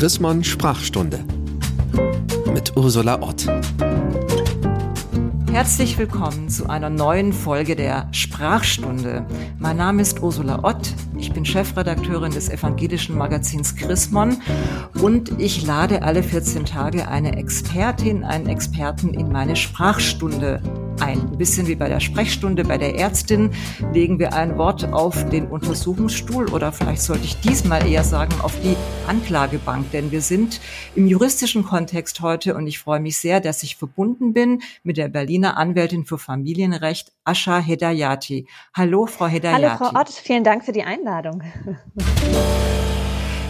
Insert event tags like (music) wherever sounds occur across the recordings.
Chrismon Sprachstunde mit Ursula Ott. Herzlich willkommen zu einer neuen Folge der Sprachstunde. Mein Name ist Ursula Ott. Ich bin Chefredakteurin des evangelischen Magazins Chrismon und ich lade alle 14 Tage eine Expertin, einen Experten in meine Sprachstunde ein. Ein bisschen wie bei der Sprechstunde bei der Ärztin legen wir ein Wort auf den Untersuchungsstuhl oder vielleicht sollte ich diesmal eher sagen auf die Anklagebank, denn wir sind im juristischen Kontext heute und ich freue mich sehr, dass ich verbunden bin mit der Berliner Anwältin für Familienrecht Asha Hedayati. Hallo, Frau Hedayati. Hallo, Frau Ott, vielen Dank für die Einladung.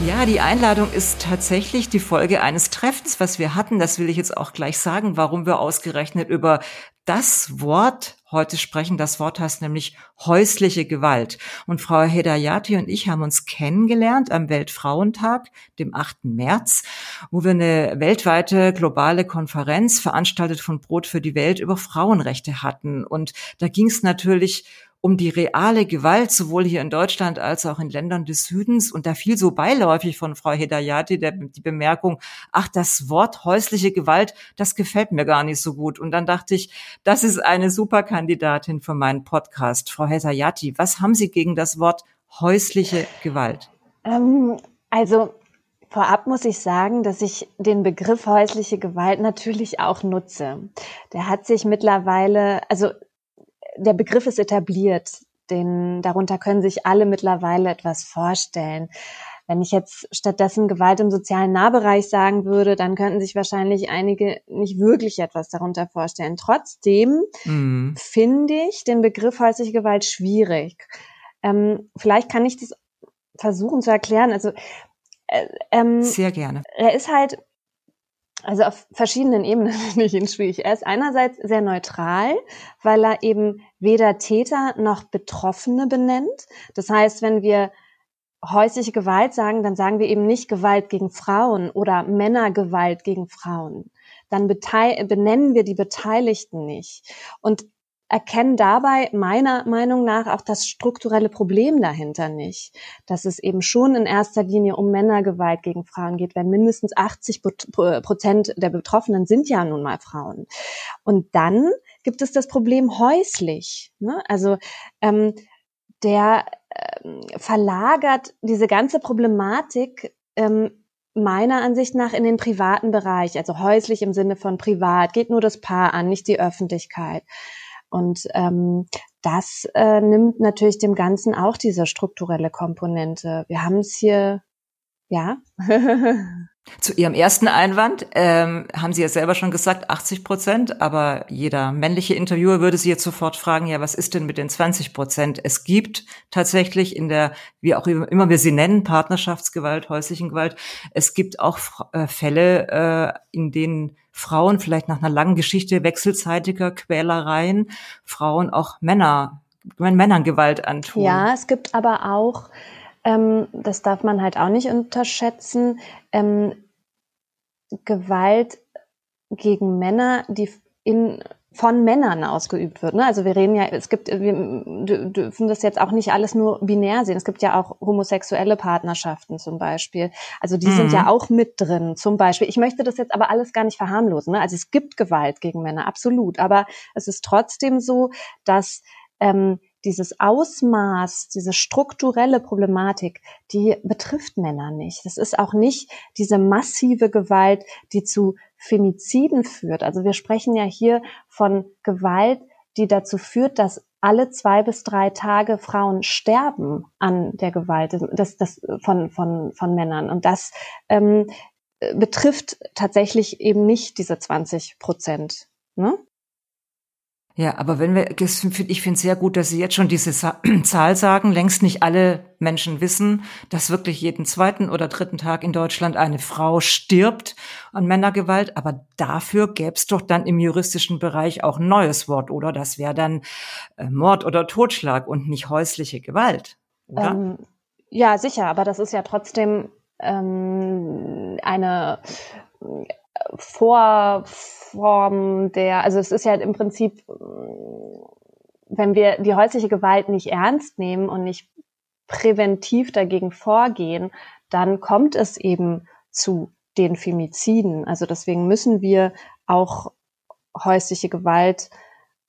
Ja, die Einladung ist tatsächlich die Folge eines Treffens, was wir hatten. Das will ich jetzt auch gleich sagen, warum wir ausgerechnet über das Wort heute sprechen. Das Wort heißt nämlich häusliche Gewalt. Und Frau Hedayati und ich haben uns kennengelernt am Weltfrauentag, dem 8. März, wo wir eine weltweite globale Konferenz veranstaltet von Brot für die Welt über Frauenrechte hatten. Und da ging es natürlich um die reale Gewalt, sowohl hier in Deutschland als auch in Ländern des Südens. Und da fiel so beiläufig von Frau Hedayati der, die Bemerkung, ach, das Wort häusliche Gewalt, das gefällt mir gar nicht so gut. Und dann dachte ich, das ist eine super Kandidatin für meinen Podcast. Frau Hedayati, was haben Sie gegen das Wort häusliche Gewalt? Ähm, also Vorab muss ich sagen, dass ich den Begriff häusliche Gewalt natürlich auch nutze. Der hat sich mittlerweile, also der Begriff ist etabliert, den darunter können sich alle mittlerweile etwas vorstellen. Wenn ich jetzt stattdessen Gewalt im sozialen Nahbereich sagen würde, dann könnten sich wahrscheinlich einige nicht wirklich etwas darunter vorstellen. Trotzdem mhm. finde ich den Begriff häusliche Gewalt schwierig. Ähm, vielleicht kann ich das versuchen zu erklären. Also äh, ähm, sehr gerne. Er ist halt also auf verschiedenen Ebenen (laughs) finde ich ihn schwierig. Er ist einerseits sehr neutral, weil er eben weder Täter noch Betroffene benennt. Das heißt, wenn wir häusliche Gewalt sagen, dann sagen wir eben nicht Gewalt gegen Frauen oder Männergewalt gegen Frauen. Dann benennen wir die Beteiligten nicht. Und erkennen dabei meiner Meinung nach auch das strukturelle Problem dahinter nicht, dass es eben schon in erster Linie um Männergewalt gegen Frauen geht, wenn mindestens 80 Prozent der Betroffenen sind ja nun mal Frauen. Und dann gibt es das Problem häuslich. Ne? Also ähm, der ähm, verlagert diese ganze Problematik ähm, meiner Ansicht nach in den privaten Bereich, also häuslich im Sinne von privat, geht nur das Paar an, nicht die Öffentlichkeit. Und ähm, das äh, nimmt natürlich dem Ganzen auch diese strukturelle Komponente. Wir haben es hier, ja. (laughs) Zu Ihrem ersten Einwand ähm, haben Sie ja selber schon gesagt, 80 Prozent, aber jeder männliche Interviewer würde Sie jetzt sofort fragen, ja, was ist denn mit den 20 Prozent? Es gibt tatsächlich in der, wie auch immer wir sie nennen, Partnerschaftsgewalt, häuslichen Gewalt, es gibt auch äh, Fälle, äh, in denen Frauen vielleicht nach einer langen Geschichte wechselzeitiger Quälereien Frauen auch Männer, Männern Gewalt antun. Ja, es gibt aber auch, ähm, das darf man halt auch nicht unterschätzen, ähm, Gewalt gegen Männer, die in von Männern ausgeübt wird. Ne? Also wir reden ja, es gibt, wir dürfen das jetzt auch nicht alles nur binär sehen. Es gibt ja auch homosexuelle Partnerschaften zum Beispiel. Also die mhm. sind ja auch mit drin zum Beispiel. Ich möchte das jetzt aber alles gar nicht verharmlosen. Ne? Also es gibt Gewalt gegen Männer, absolut. Aber es ist trotzdem so, dass ähm, dieses Ausmaß, diese strukturelle Problematik, die betrifft Männer nicht. Das ist auch nicht diese massive Gewalt, die zu Femiziden führt. Also wir sprechen ja hier von Gewalt, die dazu führt, dass alle zwei bis drei Tage Frauen sterben an der Gewalt das, das von, von, von Männern. Und das ähm, betrifft tatsächlich eben nicht diese 20 Prozent. Ne? Ja, aber wenn wir, ich finde es sehr gut, dass Sie jetzt schon diese (clears throat) Zahl sagen. Längst nicht alle Menschen wissen, dass wirklich jeden zweiten oder dritten Tag in Deutschland eine Frau stirbt an Männergewalt. Aber dafür gäbe es doch dann im juristischen Bereich auch ein neues Wort, oder? Das wäre dann äh, Mord oder Totschlag und nicht häusliche Gewalt, oder? Ähm, ja, sicher, aber das ist ja trotzdem ähm, eine Vorform der, also es ist ja im Prinzip, wenn wir die häusliche Gewalt nicht ernst nehmen und nicht präventiv dagegen vorgehen, dann kommt es eben zu den Femiziden. Also deswegen müssen wir auch häusliche Gewalt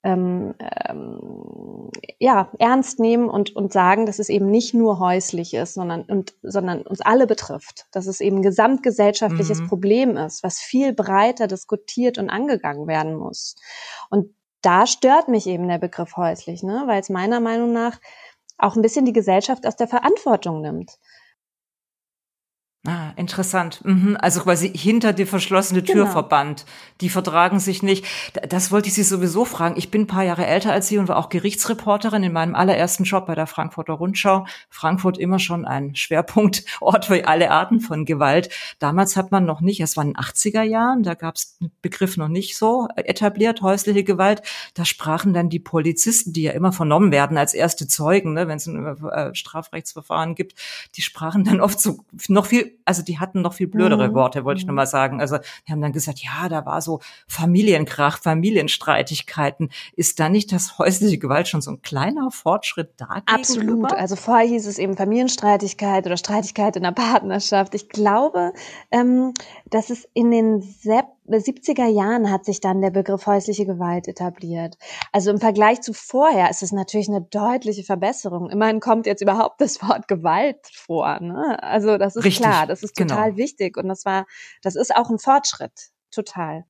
ähm, ähm, ja, ernst nehmen und, und sagen, dass es eben nicht nur häuslich ist, sondern, und, sondern uns alle betrifft, dass es eben ein gesamtgesellschaftliches mhm. Problem ist, was viel breiter diskutiert und angegangen werden muss. Und da stört mich eben der Begriff häuslich, ne? weil es meiner Meinung nach auch ein bisschen die Gesellschaft aus der Verantwortung nimmt. Ah, interessant. Mhm. Also quasi hinter die verschlossene Tür genau. verbannt. Die vertragen sich nicht. Das wollte ich Sie sowieso fragen. Ich bin ein paar Jahre älter als Sie und war auch Gerichtsreporterin in meinem allerersten Job bei der Frankfurter Rundschau. Frankfurt immer schon ein Schwerpunktort für alle Arten von Gewalt. Damals hat man noch nicht, es waren 80er Jahren, da gab es den Begriff noch nicht so etabliert, häusliche Gewalt. Da sprachen dann die Polizisten, die ja immer vernommen werden als erste Zeugen, ne, wenn es ein äh, Strafrechtsverfahren gibt, die sprachen dann oft so noch viel also die hatten noch viel blödere mhm. Worte, wollte ich nur mhm. mal sagen. Also die haben dann gesagt, ja, da war so Familienkrach, Familienstreitigkeiten. Ist da nicht das häusliche Gewalt schon so ein kleiner Fortschritt da? Absolut. Also vorher hieß es eben Familienstreitigkeit oder Streitigkeit in der Partnerschaft. Ich glaube, ähm, dass es in den Sepp 70er Jahren hat sich dann der Begriff häusliche Gewalt etabliert. Also im Vergleich zu vorher ist es natürlich eine deutliche Verbesserung. Immerhin kommt jetzt überhaupt das Wort Gewalt vor. Ne? Also das ist Richtig, klar, das ist total genau. wichtig und das war, das ist auch ein Fortschritt, total.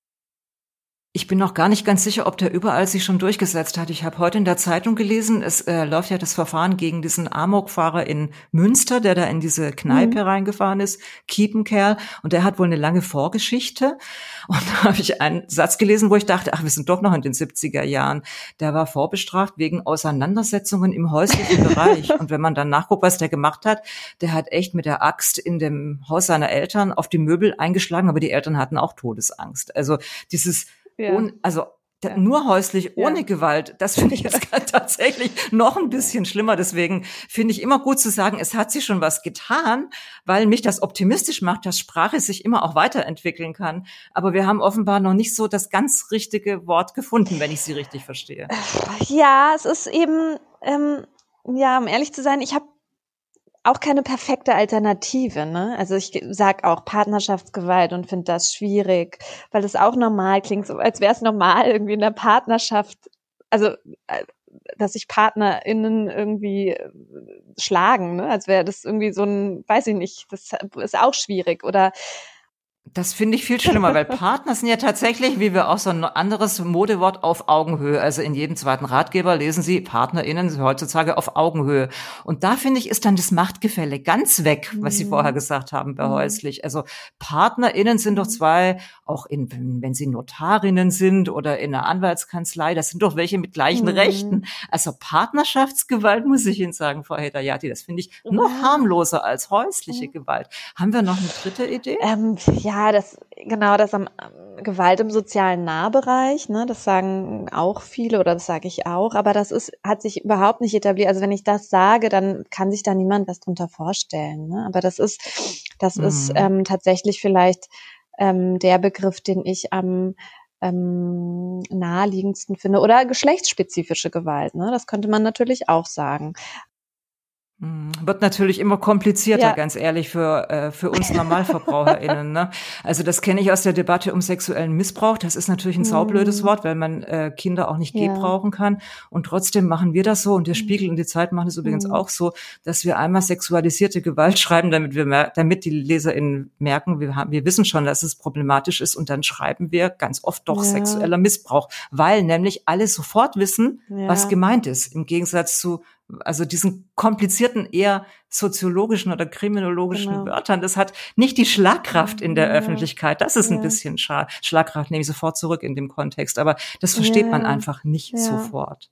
Ich bin noch gar nicht ganz sicher, ob der überall sich schon durchgesetzt hat. Ich habe heute in der Zeitung gelesen, es äh, läuft ja das Verfahren gegen diesen Amokfahrer in Münster, der da in diese Kneipe mhm. reingefahren ist, Kiepenkerl, und der hat wohl eine lange Vorgeschichte. Und (laughs) da habe ich einen Satz gelesen, wo ich dachte, ach, wir sind doch noch in den 70er Jahren. Der war vorbestraft wegen Auseinandersetzungen im häuslichen (laughs) Bereich. Und wenn man dann nachguckt, was der gemacht hat, der hat echt mit der Axt in dem Haus seiner Eltern auf die Möbel eingeschlagen, aber die Eltern hatten auch Todesangst. Also dieses ja. ohne, also ja. nur häuslich ohne ja. Gewalt, das finde ich jetzt tatsächlich noch ein bisschen schlimmer. Deswegen finde ich immer gut zu sagen, es hat sich schon was getan, weil mich das optimistisch macht, dass Sprache sich immer auch weiterentwickeln kann. Aber wir haben offenbar noch nicht so das ganz richtige Wort gefunden, wenn ich sie richtig verstehe. Ja, es ist eben, ähm, ja, um ehrlich zu sein, ich habe auch keine perfekte Alternative. Ne? Also ich sag auch Partnerschaftsgewalt und finde das schwierig, weil es auch normal klingt, so als wäre es normal irgendwie in der Partnerschaft, also äh, dass sich PartnerInnen irgendwie äh, schlagen, ne? als wäre das irgendwie so ein, weiß ich nicht, das ist auch schwierig. Oder das finde ich viel schlimmer, weil (laughs) Partner sind ja tatsächlich, wie wir auch so ein anderes Modewort auf Augenhöhe. Also in jedem zweiten Ratgeber lesen Sie PartnerInnen heutzutage auf Augenhöhe. Und da finde ich, ist dann das Machtgefälle ganz weg, was Sie mhm. vorher gesagt haben, bei mhm. häuslich. Also PartnerInnen sind doch zwei, auch in, wenn sie Notarinnen sind oder in einer Anwaltskanzlei, das sind doch welche mit gleichen mhm. Rechten. Also Partnerschaftsgewalt, muss ich Ihnen sagen, Frau Hedayati, das finde ich noch harmloser als häusliche. Gewalt. Haben wir noch eine dritte Idee? Ähm, ja ja, das, genau, das am Gewalt im sozialen Nahbereich, ne, das sagen auch viele oder das sage ich auch, aber das ist, hat sich überhaupt nicht etabliert. Also wenn ich das sage, dann kann sich da niemand was drunter vorstellen. Ne? Aber das ist, das mhm. ist ähm, tatsächlich vielleicht ähm, der Begriff, den ich am ähm, naheliegendsten finde. Oder geschlechtsspezifische Gewalt, ne? Das könnte man natürlich auch sagen. Hm, wird natürlich immer komplizierter, ja. ganz ehrlich, für, äh, für uns NormalverbraucherInnen. Ne? Also das kenne ich aus der Debatte um sexuellen Missbrauch. Das ist natürlich ein saublödes mhm. Wort, weil man äh, Kinder auch nicht ja. gebrauchen kann. Und trotzdem machen wir das so. Und der hm. Spiegel und die Zeit machen es übrigens mhm. auch so, dass wir einmal sexualisierte Gewalt (laughs) schreiben, damit wir damit die LeserInnen merken, wir, haben, wir wissen schon, dass es problematisch ist. Und dann schreiben wir ganz oft doch ja. sexueller Missbrauch, weil nämlich alle sofort wissen, was gemeint ist. Im Gegensatz zu also diesen komplizierten, eher soziologischen oder kriminologischen genau. Wörtern. Das hat nicht die Schlagkraft in der ja. Öffentlichkeit. Das ist ja. ein bisschen Scha Schlagkraft, nehme ich sofort zurück in dem Kontext. Aber das versteht ja. man einfach nicht sofort.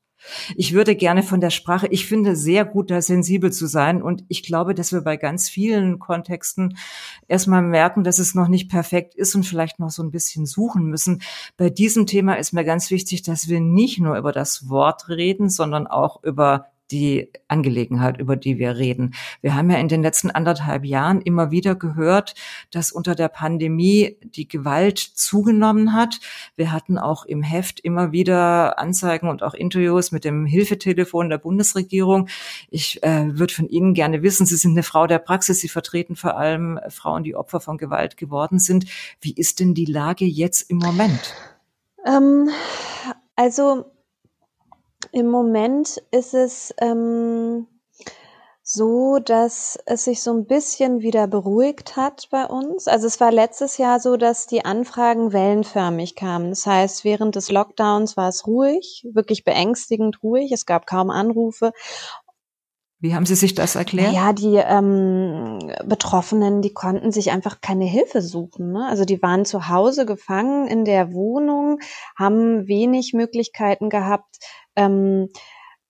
Ich würde gerne von der Sprache, ich finde sehr gut, da sensibel zu sein. Und ich glaube, dass wir bei ganz vielen Kontexten erstmal merken, dass es noch nicht perfekt ist und vielleicht noch so ein bisschen suchen müssen. Bei diesem Thema ist mir ganz wichtig, dass wir nicht nur über das Wort reden, sondern auch über die Angelegenheit, über die wir reden. Wir haben ja in den letzten anderthalb Jahren immer wieder gehört, dass unter der Pandemie die Gewalt zugenommen hat. Wir hatten auch im Heft immer wieder Anzeigen und auch Interviews mit dem Hilfetelefon der Bundesregierung. Ich äh, würde von Ihnen gerne wissen, Sie sind eine Frau der Praxis, Sie vertreten vor allem Frauen, die Opfer von Gewalt geworden sind. Wie ist denn die Lage jetzt im Moment? Ähm, also im Moment ist es ähm, so, dass es sich so ein bisschen wieder beruhigt hat bei uns. Also es war letztes Jahr so, dass die Anfragen wellenförmig kamen. Das heißt, während des Lockdowns war es ruhig, wirklich beängstigend ruhig. Es gab kaum Anrufe. Wie haben Sie sich das erklärt? Ja, die ähm, Betroffenen, die konnten sich einfach keine Hilfe suchen. Ne? Also die waren zu Hause gefangen in der Wohnung, haben wenig Möglichkeiten gehabt, ähm,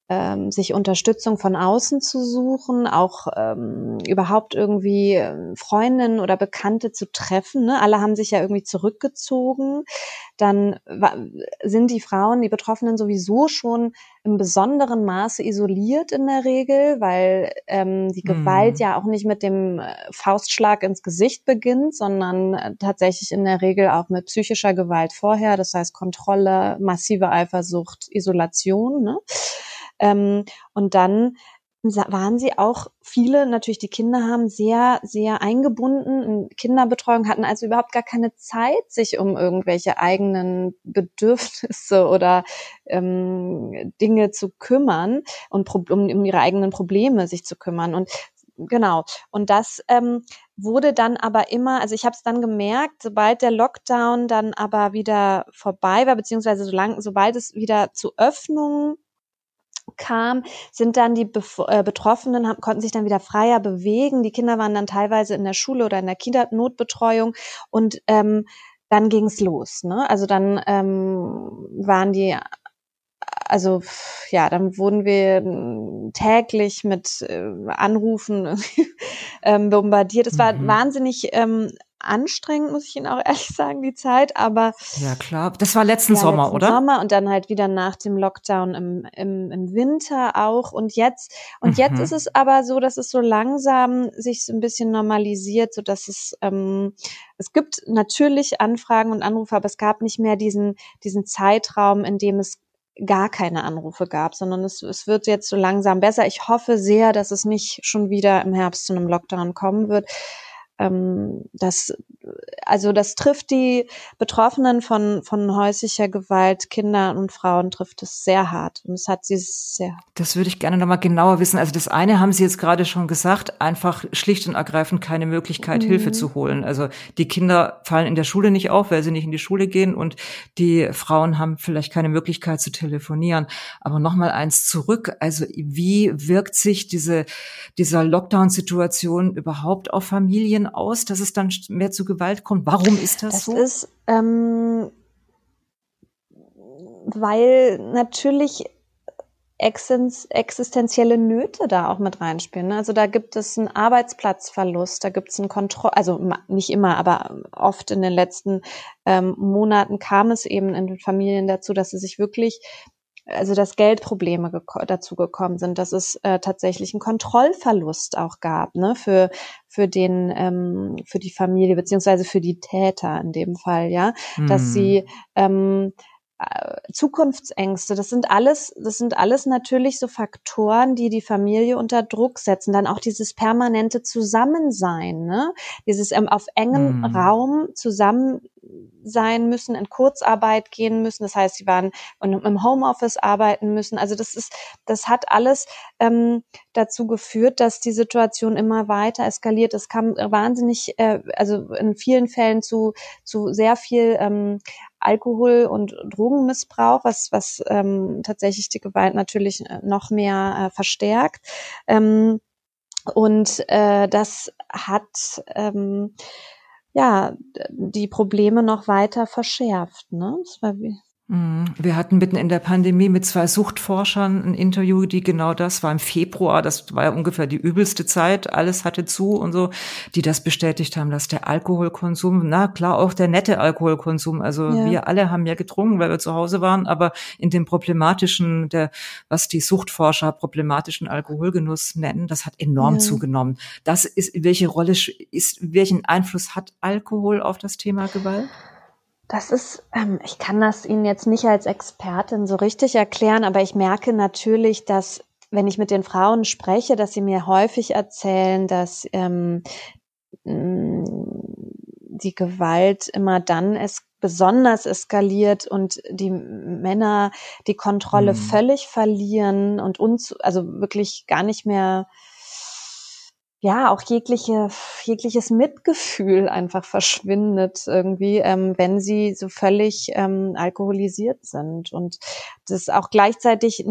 ähm, sich Unterstützung von außen zu suchen, auch ähm, überhaupt irgendwie ähm, Freundinnen oder Bekannte zu treffen. Ne? Alle haben sich ja irgendwie zurückgezogen. Dann sind die Frauen, die Betroffenen sowieso schon im besonderen Maße isoliert in der Regel, weil ähm, die Gewalt mhm. ja auch nicht mit dem äh, Faustschlag ins Gesicht beginnt, sondern äh, tatsächlich in der Regel auch mit psychischer Gewalt vorher. Das heißt Kontrolle, massive Eifersucht, Isolation. Ne? Ähm, und dann waren sie auch viele, natürlich die Kinder haben, sehr, sehr eingebunden in Kinderbetreuung, hatten also überhaupt gar keine Zeit, sich um irgendwelche eigenen Bedürfnisse oder ähm, Dinge zu kümmern und um, um ihre eigenen Probleme sich zu kümmern. Und genau. Und das ähm, wurde dann aber immer, also ich habe es dann gemerkt, sobald der Lockdown dann aber wieder vorbei war, beziehungsweise solange, sobald es wieder zu Öffnungen kam, sind dann die Bef äh, Betroffenen, haben, konnten sich dann wieder freier bewegen. Die Kinder waren dann teilweise in der Schule oder in der Kindernotbetreuung und ähm, dann ging's los. Ne? Also dann ähm, waren die also ja, dann wurden wir täglich mit äh, Anrufen (laughs) ähm, bombardiert. Es war mhm. wahnsinnig ähm, anstrengend, muss ich Ihnen auch (laughs) ehrlich sagen, die Zeit, aber. Ja, klar. Das war letzten ja, Sommer, letzten oder? Sommer und dann halt wieder nach dem Lockdown im, im, im Winter auch. Und jetzt, und mhm. jetzt ist es aber so, dass es so langsam sich so ein bisschen normalisiert, so dass es, ähm, es gibt natürlich Anfragen und Anrufe, aber es gab nicht mehr diesen, diesen Zeitraum, in dem es gar keine Anrufe gab, sondern es, es wird jetzt so langsam besser. Ich hoffe sehr, dass es nicht schon wieder im Herbst zu einem Lockdown kommen wird ähm, das, also das trifft die Betroffenen von, von häuslicher Gewalt, Kinder und Frauen trifft es sehr hart. Und es hat sie sehr. Das würde ich gerne nochmal genauer wissen. Also das eine haben Sie jetzt gerade schon gesagt, einfach schlicht und ergreifend keine Möglichkeit, mhm. Hilfe zu holen. Also die Kinder fallen in der Schule nicht auf, weil sie nicht in die Schule gehen und die Frauen haben vielleicht keine Möglichkeit zu telefonieren. Aber nochmal eins zurück. Also wie wirkt sich diese, dieser Lockdown-Situation überhaupt auf Familien aus, dass es dann mehr zu Gewalt kommt? Warum ist das, das so? Das ist, ähm, weil natürlich existenzielle Nöte da auch mit reinspielen. Ne? Also da gibt es einen Arbeitsplatzverlust, da gibt es einen Kontroll, also nicht immer, aber oft in den letzten ähm, Monaten kam es eben in den Familien dazu, dass sie sich wirklich also dass Geldprobleme geko dazu gekommen sind, dass es äh, tatsächlich einen Kontrollverlust auch gab, ne, für für den ähm, für die Familie beziehungsweise für die Täter in dem Fall, ja, dass sie ähm, äh, Zukunftsängste, das sind alles, das sind alles natürlich so Faktoren, die die Familie unter Druck setzen. Dann auch dieses permanente Zusammensein, ne? dieses ähm, auf engem mm. Raum zusammen sein müssen, in Kurzarbeit gehen müssen. Das heißt, sie waren im Homeoffice arbeiten müssen. Also das ist, das hat alles ähm, dazu geführt, dass die Situation immer weiter eskaliert. Es kam wahnsinnig, äh, also in vielen Fällen zu zu sehr viel ähm, Alkohol- und Drogenmissbrauch, was was ähm, tatsächlich die Gewalt natürlich äh, noch mehr äh, verstärkt. Ähm, und äh, das hat ähm, ja die Probleme noch weiter verschärft. Ne? Das war wie. Wir hatten mitten in der Pandemie mit zwei Suchtforschern ein Interview, die genau das war im Februar, das war ja ungefähr die übelste Zeit, alles hatte zu und so, die das bestätigt haben, dass der Alkoholkonsum, na klar, auch der nette Alkoholkonsum, also ja. wir alle haben ja getrunken, weil wir zu Hause waren, aber in dem problematischen, der, was die Suchtforscher problematischen Alkoholgenuss nennen, das hat enorm ja. zugenommen. Das ist, welche Rolle ist, welchen Einfluss hat Alkohol auf das Thema Gewalt? Das ist, ähm, ich kann das Ihnen jetzt nicht als Expertin so richtig erklären, aber ich merke natürlich, dass wenn ich mit den Frauen spreche, dass sie mir häufig erzählen, dass ähm, mm, die Gewalt immer dann es besonders eskaliert und die Männer die Kontrolle mhm. völlig verlieren und uns also wirklich gar nicht mehr ja auch jegliche jegliches Mitgefühl einfach verschwindet irgendwie, ähm, wenn sie so völlig ähm, alkoholisiert sind und das auch gleichzeitig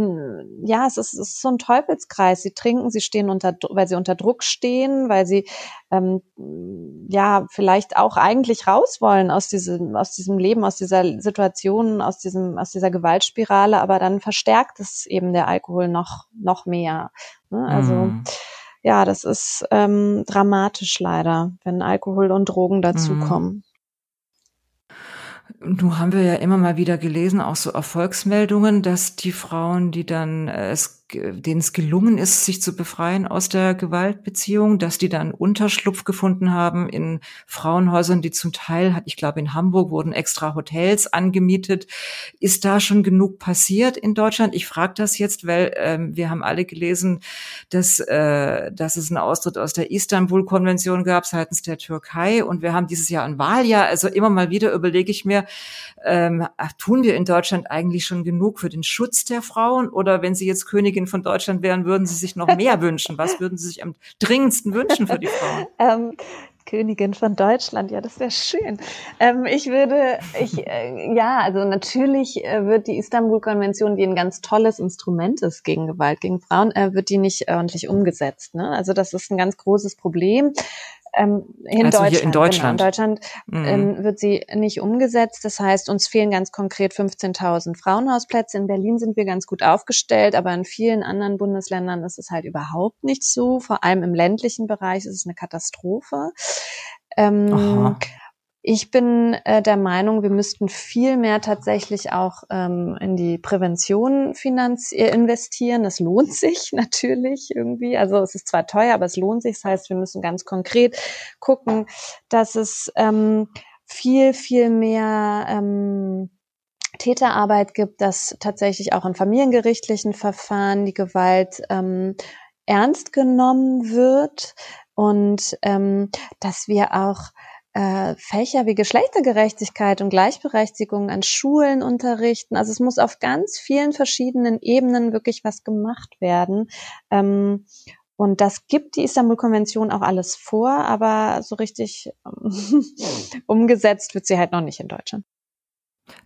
ja es ist, es ist so ein Teufelskreis. Sie trinken, sie stehen unter weil sie unter Druck stehen, weil sie ähm, ja vielleicht auch eigentlich raus wollen aus diesem aus diesem Leben, aus dieser Situation, aus diesem aus dieser Gewaltspirale, aber dann verstärkt es eben der Alkohol noch noch mehr. Ne? Also mm ja, das ist ähm, dramatisch leider, wenn Alkohol und Drogen dazukommen. Mhm. Nun haben wir ja immer mal wieder gelesen, auch so Erfolgsmeldungen, dass die Frauen, die dann äh, es denen es gelungen ist, sich zu befreien aus der Gewaltbeziehung, dass die dann Unterschlupf gefunden haben in Frauenhäusern, die zum Teil, ich glaube in Hamburg wurden extra Hotels angemietet. Ist da schon genug passiert in Deutschland? Ich frage das jetzt, weil ähm, wir haben alle gelesen, dass, äh, dass es einen Austritt aus der Istanbul-Konvention gab seitens der Türkei und wir haben dieses Jahr ein Wahljahr. Also immer mal wieder überlege ich mir, ähm, tun wir in Deutschland eigentlich schon genug für den Schutz der Frauen oder wenn sie jetzt Königin Königin von Deutschland wären, würden Sie sich noch mehr wünschen? Was würden Sie sich am dringendsten wünschen für die Frauen? (laughs) Ähm, Königin von Deutschland, ja, das wäre schön. Ähm, ich würde, ich, äh, ja, also natürlich äh, wird die Istanbul-Konvention, die ein ganz tolles Instrument ist gegen Gewalt gegen Frauen, äh, wird die nicht ordentlich umgesetzt. Ne? Also das ist ein ganz großes Problem. Ähm, in, also Deutschland, in Deutschland. Genau, in Deutschland mhm. ähm, wird sie nicht umgesetzt. Das heißt, uns fehlen ganz konkret 15.000 Frauenhausplätze. In Berlin sind wir ganz gut aufgestellt, aber in vielen anderen Bundesländern ist es halt überhaupt nicht so. Vor allem im ländlichen Bereich ist es eine Katastrophe. Ähm, ich bin äh, der Meinung, wir müssten viel mehr tatsächlich auch ähm, in die Prävention finanz äh, investieren. Das lohnt (laughs) sich natürlich irgendwie. Also es ist zwar teuer, aber es lohnt sich. Das heißt, wir müssen ganz konkret gucken, dass es ähm, viel, viel mehr ähm, Täterarbeit gibt, dass tatsächlich auch in familiengerichtlichen Verfahren die Gewalt ähm, ernst genommen wird und ähm, dass wir auch äh, Fächer wie Geschlechtergerechtigkeit und Gleichberechtigung an Schulen unterrichten. Also es muss auf ganz vielen verschiedenen Ebenen wirklich was gemacht werden. Ähm, und das gibt die Istanbul-Konvention auch alles vor, aber so richtig (laughs) umgesetzt wird sie halt noch nicht in Deutschland.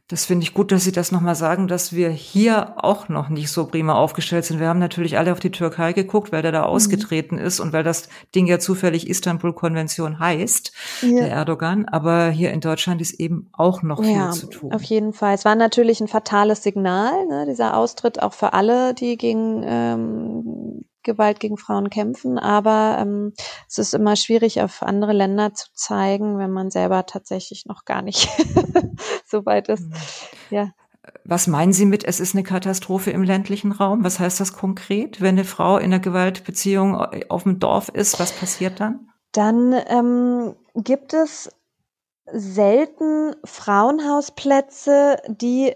Das finde ich gut, dass Sie das nochmal sagen, dass wir hier auch noch nicht so prima aufgestellt sind. Wir haben natürlich alle auf die Türkei geguckt, weil der da mhm. ausgetreten ist und weil das Ding ja zufällig Istanbul-Konvention heißt, ja. der Erdogan. Aber hier in Deutschland ist eben auch noch viel zu tun. Auf jeden Fall. Es war natürlich ein fatales Signal, ne, dieser Austritt auch für alle, die gegen ähm, Gewalt gegen Frauen kämpfen, aber ähm, es ist immer schwierig, auf andere Länder zu zeigen, wenn man selber tatsächlich noch gar nicht (laughs) so weit ist. Mhm. Ja. Was meinen Sie mit, es ist eine Katastrophe im ländlichen Raum? Was heißt das konkret? Wenn eine Frau in einer Gewaltbeziehung auf dem Dorf ist, was passiert dann? Dann ähm, gibt es selten Frauenhausplätze, die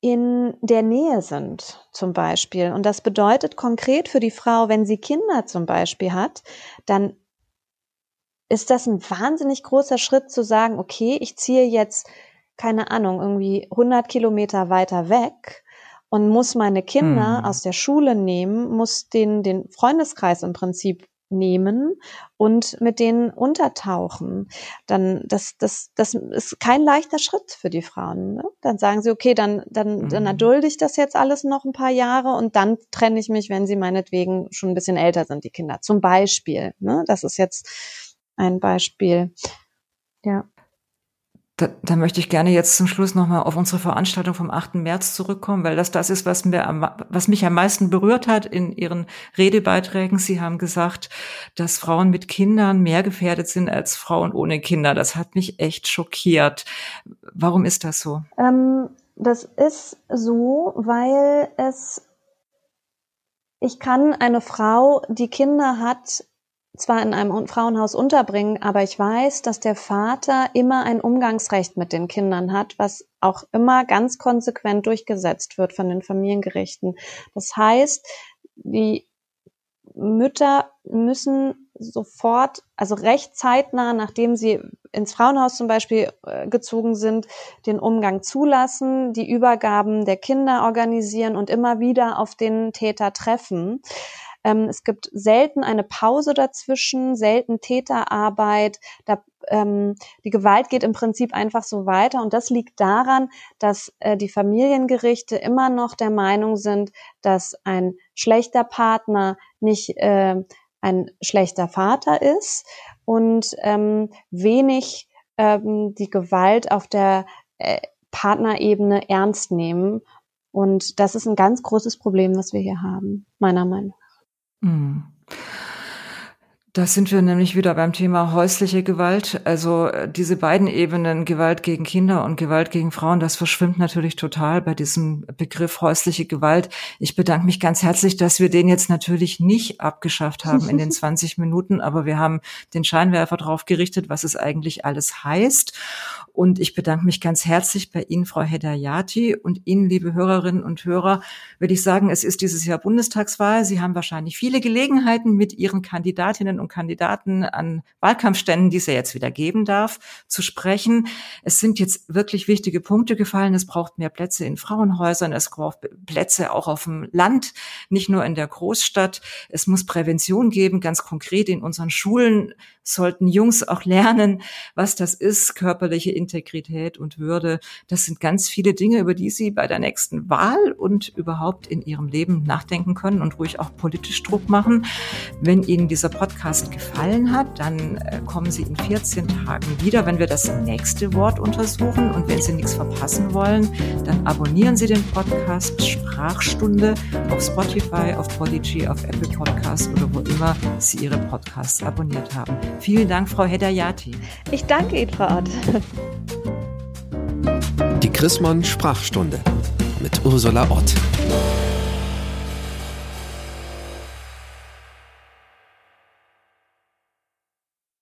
in der Nähe sind, zum Beispiel. Und das bedeutet konkret für die Frau, wenn sie Kinder zum Beispiel hat, dann ist das ein wahnsinnig großer Schritt zu sagen, okay, ich ziehe jetzt, keine Ahnung, irgendwie 100 Kilometer weiter weg und muss meine Kinder hm. aus der Schule nehmen, muss den, den Freundeskreis im Prinzip nehmen und mit denen untertauchen. Dann das das das ist kein leichter Schritt für die Frauen. Ne? Dann sagen sie okay, dann dann mhm. dann erdulde ich das jetzt alles noch ein paar Jahre und dann trenne ich mich, wenn sie meinetwegen schon ein bisschen älter sind, die Kinder. Zum Beispiel. Ne? Das ist jetzt ein Beispiel. Ja. Da, da möchte ich gerne jetzt zum Schluss nochmal auf unsere Veranstaltung vom 8. März zurückkommen, weil das das ist, was, mir am, was mich am meisten berührt hat in Ihren Redebeiträgen. Sie haben gesagt, dass Frauen mit Kindern mehr gefährdet sind als Frauen ohne Kinder. Das hat mich echt schockiert. Warum ist das so? Ähm, das ist so, weil es, ich kann eine Frau, die Kinder hat, zwar in einem Frauenhaus unterbringen, aber ich weiß, dass der Vater immer ein Umgangsrecht mit den Kindern hat, was auch immer ganz konsequent durchgesetzt wird von den Familiengerichten. Das heißt, die Mütter müssen sofort, also recht zeitnah, nachdem sie ins Frauenhaus zum Beispiel äh, gezogen sind, den Umgang zulassen, die Übergaben der Kinder organisieren und immer wieder auf den Täter treffen. Ähm, es gibt selten eine Pause dazwischen, selten Täterarbeit. Da, ähm, die Gewalt geht im Prinzip einfach so weiter. Und das liegt daran, dass äh, die Familiengerichte immer noch der Meinung sind, dass ein schlechter Partner nicht äh, ein schlechter Vater ist und ähm, wenig ähm, die Gewalt auf der äh, Partnerebene ernst nehmen. Und das ist ein ganz großes Problem, was wir hier haben, meiner Meinung nach. Mhm. Da sind wir nämlich wieder beim Thema häusliche Gewalt. Also äh, diese beiden Ebenen, Gewalt gegen Kinder und Gewalt gegen Frauen, das verschwimmt natürlich total bei diesem Begriff häusliche Gewalt. Ich bedanke mich ganz herzlich, dass wir den jetzt natürlich nicht abgeschafft haben in den (laughs) 20 Minuten, aber wir haben den Scheinwerfer drauf gerichtet, was es eigentlich alles heißt. Und ich bedanke mich ganz herzlich bei Ihnen, Frau Hedayati, und Ihnen, liebe Hörerinnen und Hörer, würde ich sagen, es ist dieses Jahr Bundestagswahl. Sie haben wahrscheinlich viele Gelegenheiten mit Ihren Kandidatinnen und Kandidaten an Wahlkampfständen, die es ja jetzt wieder geben darf, zu sprechen. Es sind jetzt wirklich wichtige Punkte gefallen. Es braucht mehr Plätze in Frauenhäusern. Es braucht Plätze auch auf dem Land, nicht nur in der Großstadt. Es muss Prävention geben, ganz konkret in unseren Schulen sollten Jungs auch lernen, was das ist, körperliche Integrität und Würde. Das sind ganz viele Dinge, über die Sie bei der nächsten Wahl und überhaupt in Ihrem Leben nachdenken können und ruhig auch politisch Druck machen. Wenn Ihnen dieser Podcast gefallen hat, dann äh, kommen Sie in 14 Tagen wieder, wenn wir das nächste Wort untersuchen. Und wenn Sie nichts verpassen wollen, dann abonnieren Sie den Podcast Sprachstunde auf Spotify, auf Podigy, auf Apple Podcast oder wo immer Sie Ihre Podcasts abonniert haben. Vielen Dank, Frau Hedayati. Ich danke Ihnen, Frau Ott. Die Chrismon Sprachstunde mit Ursula Ott.